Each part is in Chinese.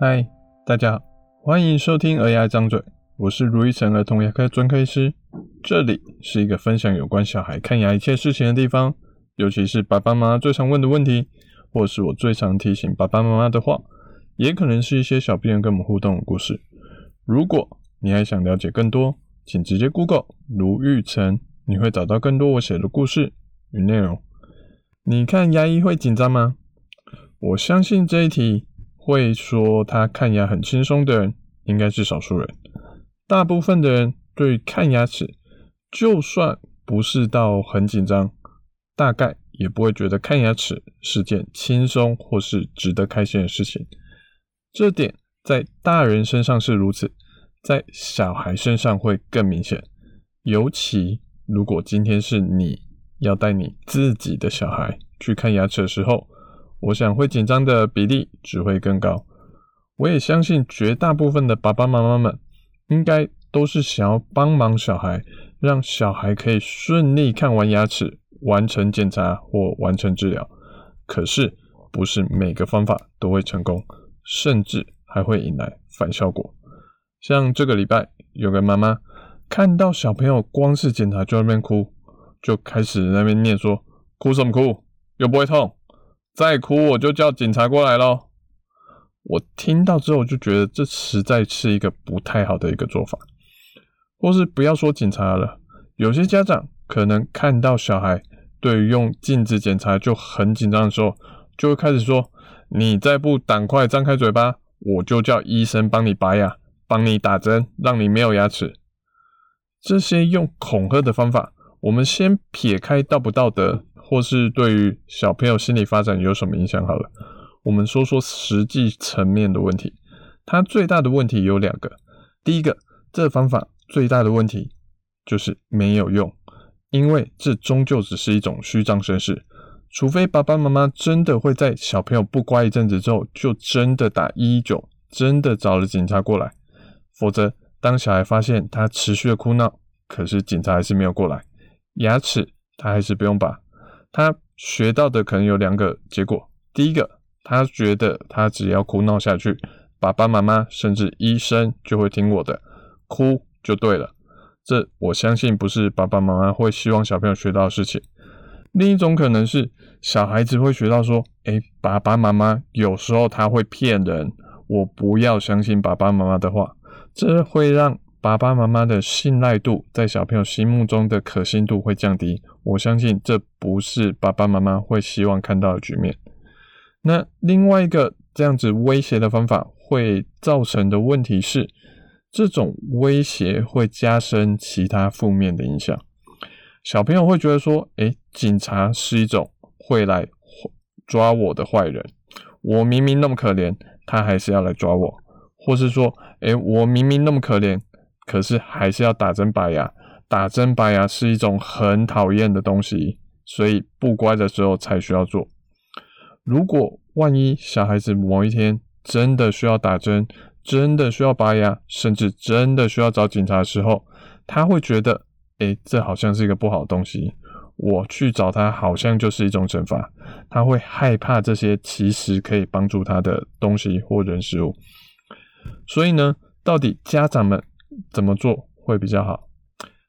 嗨，大家好，欢迎收听《儿牙张嘴》，我是如意成儿童牙科专科医师，这里是一个分享有关小孩看牙一切事情的地方，尤其是爸爸妈妈最常问的问题，或是我最常提醒爸爸妈妈的话，也可能是一些小病人跟我们互动的故事。如果你还想了解更多，请直接 Google 卢玉成，你会找到更多我写的故事与内容。你看牙医会紧张吗？我相信这一题。会说他看牙很轻松的人，应该是少数人。大部分的人对看牙齿，就算不是到很紧张，大概也不会觉得看牙齿是件轻松或是值得开心的事情。这点在大人身上是如此，在小孩身上会更明显。尤其如果今天是你要带你自己的小孩去看牙齿的时候。我想会紧张的比例只会更高。我也相信绝大部分的爸爸妈妈们，应该都是想要帮忙小孩，让小孩可以顺利看完牙齿，完成检查或完成治疗。可是，不是每个方法都会成功，甚至还会引来反效果。像这个礼拜，有个妈妈看到小朋友光是检查就在那边哭，就开始在那边念说：“哭什么哭？又不会痛。”再哭我就叫警察过来咯。我听到之后就觉得这实在是一个不太好的一个做法，或是不要说警察了，有些家长可能看到小孩对于用镜子检查就很紧张的时候，就会开始说：“你再不赶快张开嘴巴，我就叫医生帮你拔牙，帮你打针，让你没有牙齿。”这些用恐吓的方法，我们先撇开道不道德。或是对于小朋友心理发展有什么影响？好了，我们说说实际层面的问题。它最大的问题有两个。第一个，这方法最大的问题就是没有用，因为这终究只是一种虚张声势。除非爸爸妈妈真的会在小朋友不乖一阵子之后，就真的打一一九，真的找了警察过来。否则，当小孩发现他持续的哭闹，可是警察还是没有过来，牙齿他还是不用拔。他学到的可能有两个结果：第一个，他觉得他只要哭闹下去，爸爸妈妈甚至医生就会听我的，哭就对了。这我相信不是爸爸妈妈会希望小朋友学到的事情。另一种可能是小孩子会学到说：“诶，爸爸妈妈有时候他会骗人，我不要相信爸爸妈妈的话。”这会让爸爸妈妈的信赖度在小朋友心目中的可信度会降低。我相信这不是爸爸妈妈会希望看到的局面。那另外一个这样子威胁的方法会造成的问题是，这种威胁会加深其他负面的影响。小朋友会觉得说：“诶，警察是一种会来抓我的坏人。我明明那么可怜，他还是要来抓我。”或是说：“诶，我明明那么可怜，可是还是要打针拔牙。”打针拔牙是一种很讨厌的东西，所以不乖的时候才需要做。如果万一小孩子某一天真的需要打针，真的需要拔牙，甚至真的需要找警察的时候，他会觉得，诶，这好像是一个不好的东西，我去找他好像就是一种惩罚。他会害怕这些其实可以帮助他的东西或人事物。所以呢，到底家长们怎么做会比较好？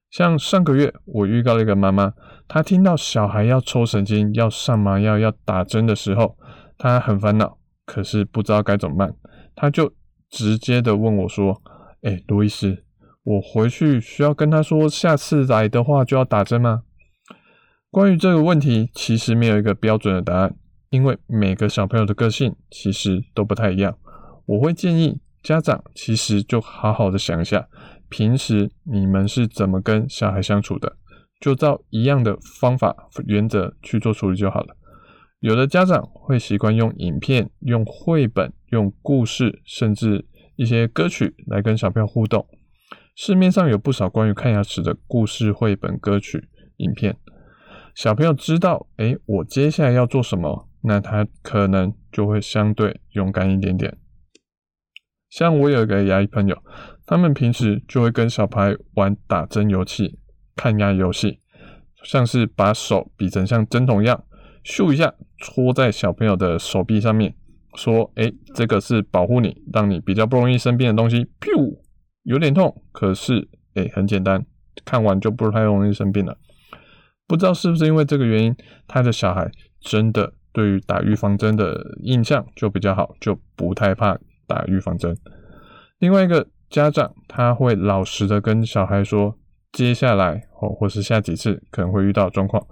像上个月，我遇到了一个妈妈，她听到小孩要抽神经、要上麻药、要打针的时候，她很烦恼，可是不知道该怎么办。她就直接的问我说：“诶，罗医师，我回去需要跟他说，下次来的话就要打针吗？”关于这个问题，其实没有一个标准的答案，因为每个小朋友的个性其实都不太一样。我会建议家长其实就好好的想一下。平时你们是怎么跟小孩相处的？就照一样的方法原则去做处理就好了。有的家长会习惯用影片、用绘本、用故事，甚至一些歌曲来跟小朋友互动。市面上有不少关于看牙齿的故事、绘本、歌曲、影片。小朋友知道，哎，我接下来要做什么，那他可能就会相对勇敢一点点。像我有一个牙医朋友。他们平时就会跟小孩玩打针游戏、看牙游戏，像是把手比成像针筒一样，咻一下戳在小朋友的手臂上面，说，诶，这个是保护你，让你比较不容易生病的东西。噗，有点痛，可是，诶，很简单，看完就不太容易生病了。不知道是不是因为这个原因，他的小孩真的对于打预防针的印象就比较好，就不太怕打预防针。另外一个家长，他会老实的跟小孩说，接下来哦，或是下几次可能会遇到状况。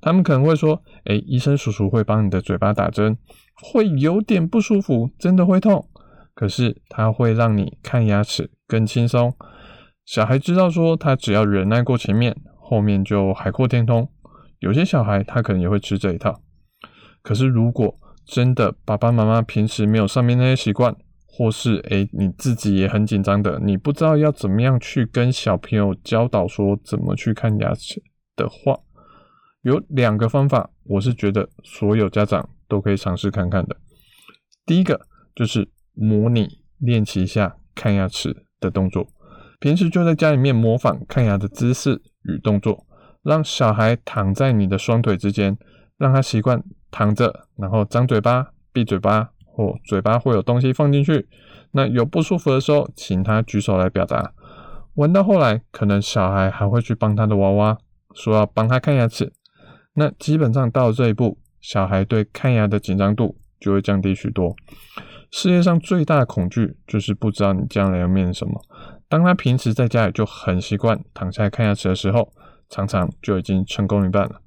他们可能会说：“诶，医生叔叔会帮你的嘴巴打针，会有点不舒服，真的会痛。可是他会让你看牙齿更轻松。小孩知道说，他只要忍耐过前面，后面就海阔天空。有些小孩他可能也会吃这一套。可是如果真的爸爸妈妈平时没有上面那些习惯，或是诶你自己也很紧张的，你不知道要怎么样去跟小朋友教导说怎么去看牙齿的话。”有两个方法，我是觉得所有家长都可以尝试看看的。第一个就是模拟练习一下看牙齿的动作，平时就在家里面模仿看牙的姿势与动作，让小孩躺在你的双腿之间，让他习惯躺着，然后张嘴巴、闭嘴巴，或嘴巴会有东西放进去。那有不舒服的时候，请他举手来表达。玩到后来，可能小孩还会去帮他的娃娃，说要帮他看牙齿。那基本上到这一步，小孩对看牙的紧张度就会降低许多。世界上最大的恐惧就是不知道你将来要面临什么。当他平时在家里就很习惯躺下来看牙齿的时候，常常就已经成功一半了。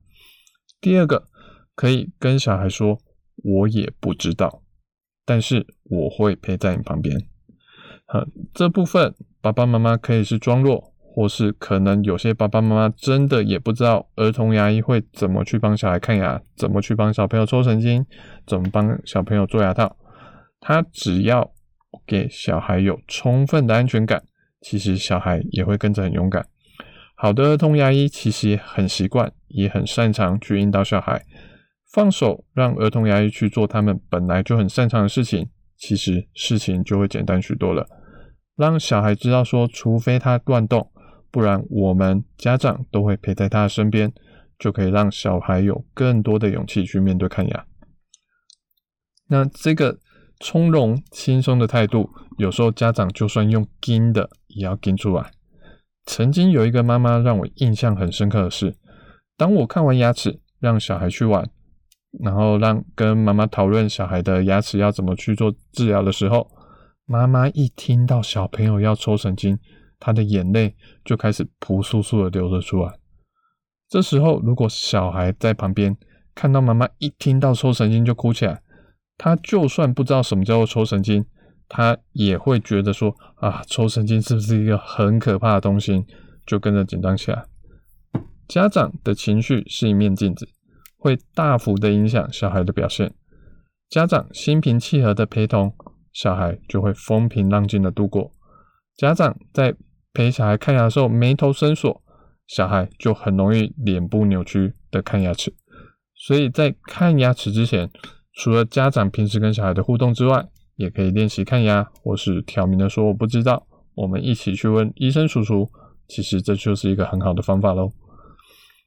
第二个，可以跟小孩说：“我也不知道，但是我会陪在你旁边。”好，这部分爸爸妈妈可以是装弱。或是可能有些爸爸妈妈真的也不知道儿童牙医会怎么去帮小孩看牙，怎么去帮小朋友抽神经，怎么帮小朋友做牙套。他只要给小孩有充分的安全感，其实小孩也会跟着很勇敢。好的儿童牙医其实很习惯，也很擅长去引导小孩，放手让儿童牙医去做他们本来就很擅长的事情，其实事情就会简单许多了。让小孩知道说，除非他乱动。不然，我们家长都会陪在他的身边，就可以让小孩有更多的勇气去面对看牙。那这个从容轻松的态度，有时候家长就算用盯的，也要盯出来。曾经有一个妈妈让我印象很深刻的是，当我看完牙齿，让小孩去玩，然后让跟妈妈讨论小孩的牙齿要怎么去做治疗的时候，妈妈一听到小朋友要抽神经。她的眼泪就开始扑簌簌的流了出来。这时候，如果小孩在旁边看到妈妈一听到抽神经就哭起来，他就算不知道什么叫做抽神经，他也会觉得说啊，抽神经是不是一个很可怕的东西，就跟着紧张起来。家长的情绪是一面镜子，会大幅的影响小孩的表现。家长心平气和的陪同，小孩就会风平浪静的度过。家长在陪小孩看牙的时候，眉头深锁，小孩就很容易脸部扭曲的看牙齿。所以在看牙齿之前，除了家长平时跟小孩的互动之外，也可以练习看牙，或是挑明的说我不知道，我们一起去问医生叔叔。其实这就是一个很好的方法喽。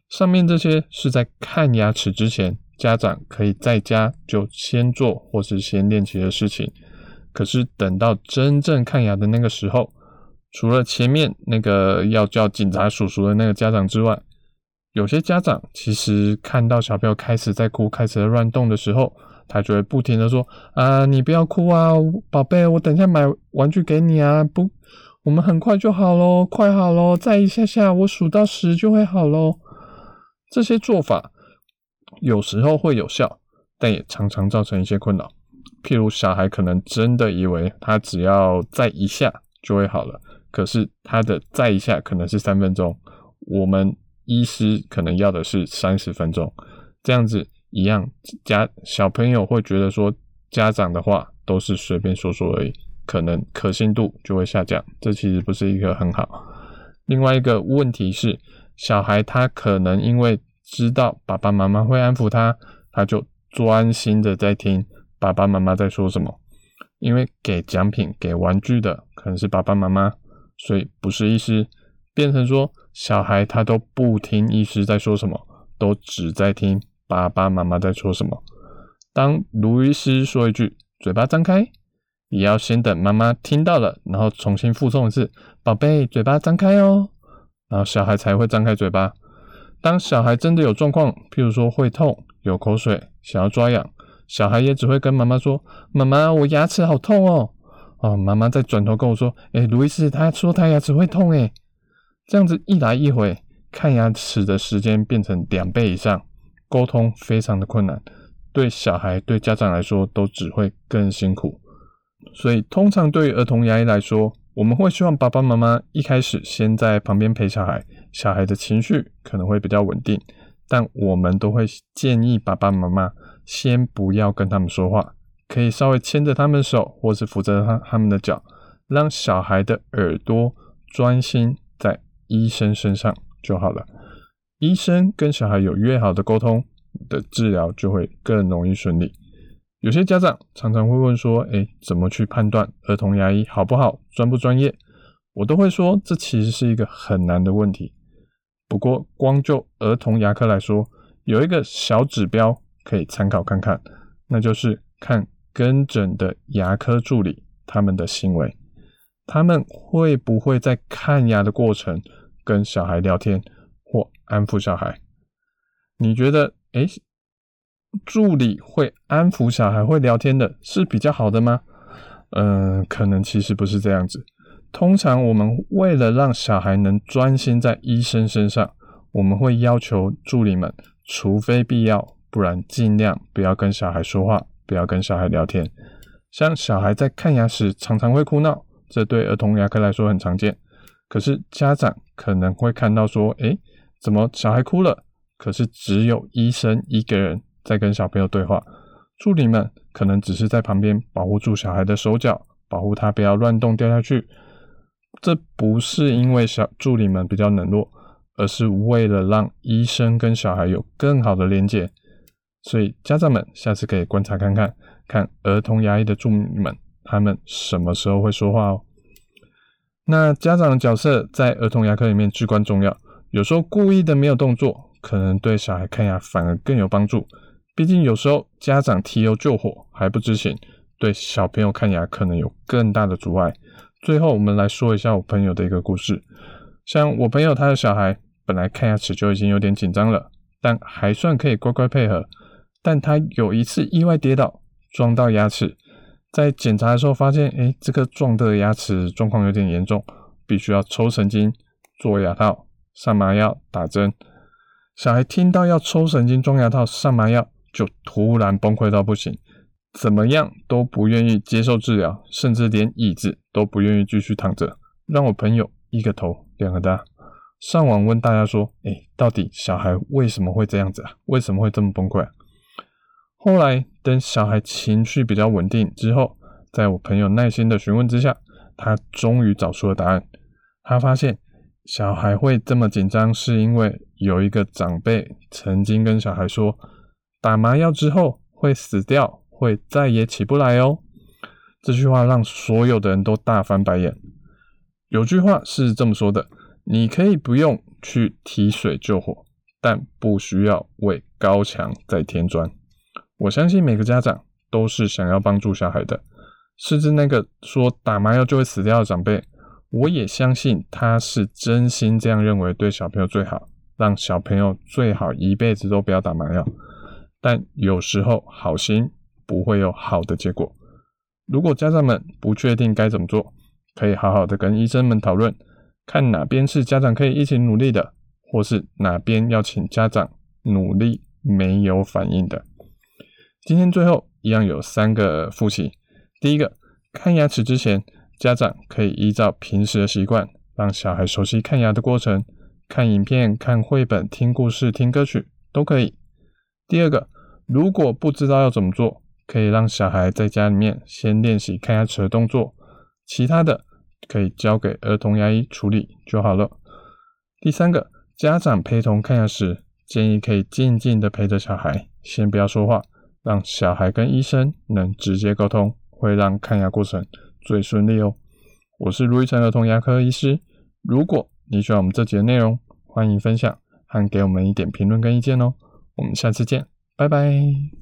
上面这些是在看牙齿之前，家长可以在家就先做或是先练习的事情。可是等到真正看牙的那个时候，除了前面那个要叫警察叔叔的那个家长之外，有些家长其实看到小朋友开始在哭、开始在乱动的时候，他就会不停的说：“啊，你不要哭啊，宝贝，我等一下买玩具给你啊，不，我们很快就好喽，快好喽，再一下下，我数到十就会好喽。”这些做法有时候会有效，但也常常造成一些困扰。譬如小孩可能真的以为他只要再一下就会好了，可是他的再一下可能是三分钟，我们医师可能要的是三十分钟，这样子一样，家小朋友会觉得说家长的话都是随便说说而已，可能可信度就会下降，这其实不是一个很好。另外一个问题是，小孩他可能因为知道爸爸妈妈会安抚他，他就专心的在听。爸爸妈妈在说什么？因为给奖品、给玩具的可能是爸爸妈妈，所以不是医师。变成说小孩他都不听医师在说什么，都只在听爸爸妈妈在说什么。当卢医师说一句“嘴巴张开。也要先等妈妈听到了，然后重新复诵一次，宝贝，嘴巴张开哦，然后小孩才会张开嘴巴。当小孩真的有状况，譬如说会痛、有口水、想要抓痒，小孩也只会跟妈妈说：“妈妈，我牙齿好痛哦。”哦，妈妈再转头跟我说：“诶，卢医师，他说他牙齿会痛诶。”这样子一来一回，看牙齿的时间变成两倍以上，沟通非常的困难，对小孩、对家长来说都只会更辛苦。所以，通常对于儿童牙医来说，我们会希望爸爸妈妈一开始先在旁边陪小孩，小孩的情绪可能会比较稳定，但我们都会建议爸爸妈妈先不要跟他们说话，可以稍微牵着他们手，或是扶着他他们的脚，让小孩的耳朵专心在医生身上就好了。医生跟小孩有越好的沟通，的治疗就会更容易顺利。有些家长常常会问说：“诶，怎么去判断儿童牙医好不好，专不专业？”我都会说，这其实是一个很难的问题。不过，光就儿童牙科来说，有一个小指标可以参考看看，那就是看跟诊的牙科助理他们的行为，他们会不会在看牙的过程跟小孩聊天或安抚小孩？你觉得，诶？助理会安抚小孩、会聊天的是比较好的吗？嗯、可能其实不是这样子。通常我们为了让小孩能专心在医生身上，我们会要求助理们，除非必要，不然尽量不要跟小孩说话，不要跟小孩聊天。像小孩在看牙时常常会哭闹，这对儿童牙科来说很常见。可是家长可能会看到说，诶，怎么小孩哭了？可是只有医生一个人。在跟小朋友对话，助理们可能只是在旁边保护住小孩的手脚，保护他不要乱动掉下去。这不是因为小助理们比较冷落，而是为了让医生跟小孩有更好的连接。所以家长们下次可以观察看看，看儿童牙医的助理们他们什么时候会说话哦。那家长的角色在儿童牙科里面至关重要，有时候故意的没有动作，可能对小孩看牙反而更有帮助。毕竟有时候家长提油救火还不知情，对小朋友看牙可能有更大的阻碍。最后，我们来说一下我朋友的一个故事。像我朋友他的小孩本来看牙齿就已经有点紧张了，但还算可以乖乖配合。但他有一次意外跌倒，撞到牙齿，在检查的时候发现，诶，这个撞的牙齿状况有点严重，必须要抽神经、做牙套、上麻药、打针。小孩听到要抽神经、装牙套、上麻药。就突然崩溃到不行，怎么样都不愿意接受治疗，甚至连椅子都不愿意继续躺着，让我朋友一个头两个大。上网问大家说：“哎，到底小孩为什么会这样子啊？为什么会这么崩溃啊？”后来等小孩情绪比较稳定之后，在我朋友耐心的询问之下，他终于找出了答案。他发现小孩会这么紧张，是因为有一个长辈曾经跟小孩说。打麻药之后会死掉，会再也起不来哦。这句话让所有的人都大翻白眼。有句话是这么说的：你可以不用去提水救火，但不需要为高墙再添砖。我相信每个家长都是想要帮助小孩的，甚至那个说打麻药就会死掉的长辈，我也相信他是真心这样认为，对小朋友最好，让小朋友最好一辈子都不要打麻药。但有时候好心不会有好的结果。如果家长们不确定该怎么做，可以好好的跟医生们讨论，看哪边是家长可以一起努力的，或是哪边要请家长努力没有反应的。今天最后一样有三个复习：第一个，看牙齿之前，家长可以依照平时的习惯，让小孩熟悉看牙的过程，看影片、看绘本、听故事、听歌曲都可以。第二个。如果不知道要怎么做，可以让小孩在家里面先练习看牙齿的动作，其他的可以交给儿童牙医处理就好了。第三个，家长陪同看牙时，建议可以静静的陪着小孩，先不要说话，让小孩跟医生能直接沟通，会让看牙过程最顺利哦。我是卢玉成儿童牙科医师，如果你喜欢我们这集的内容，欢迎分享和给我们一点评论跟意见哦。我们下次见。拜拜。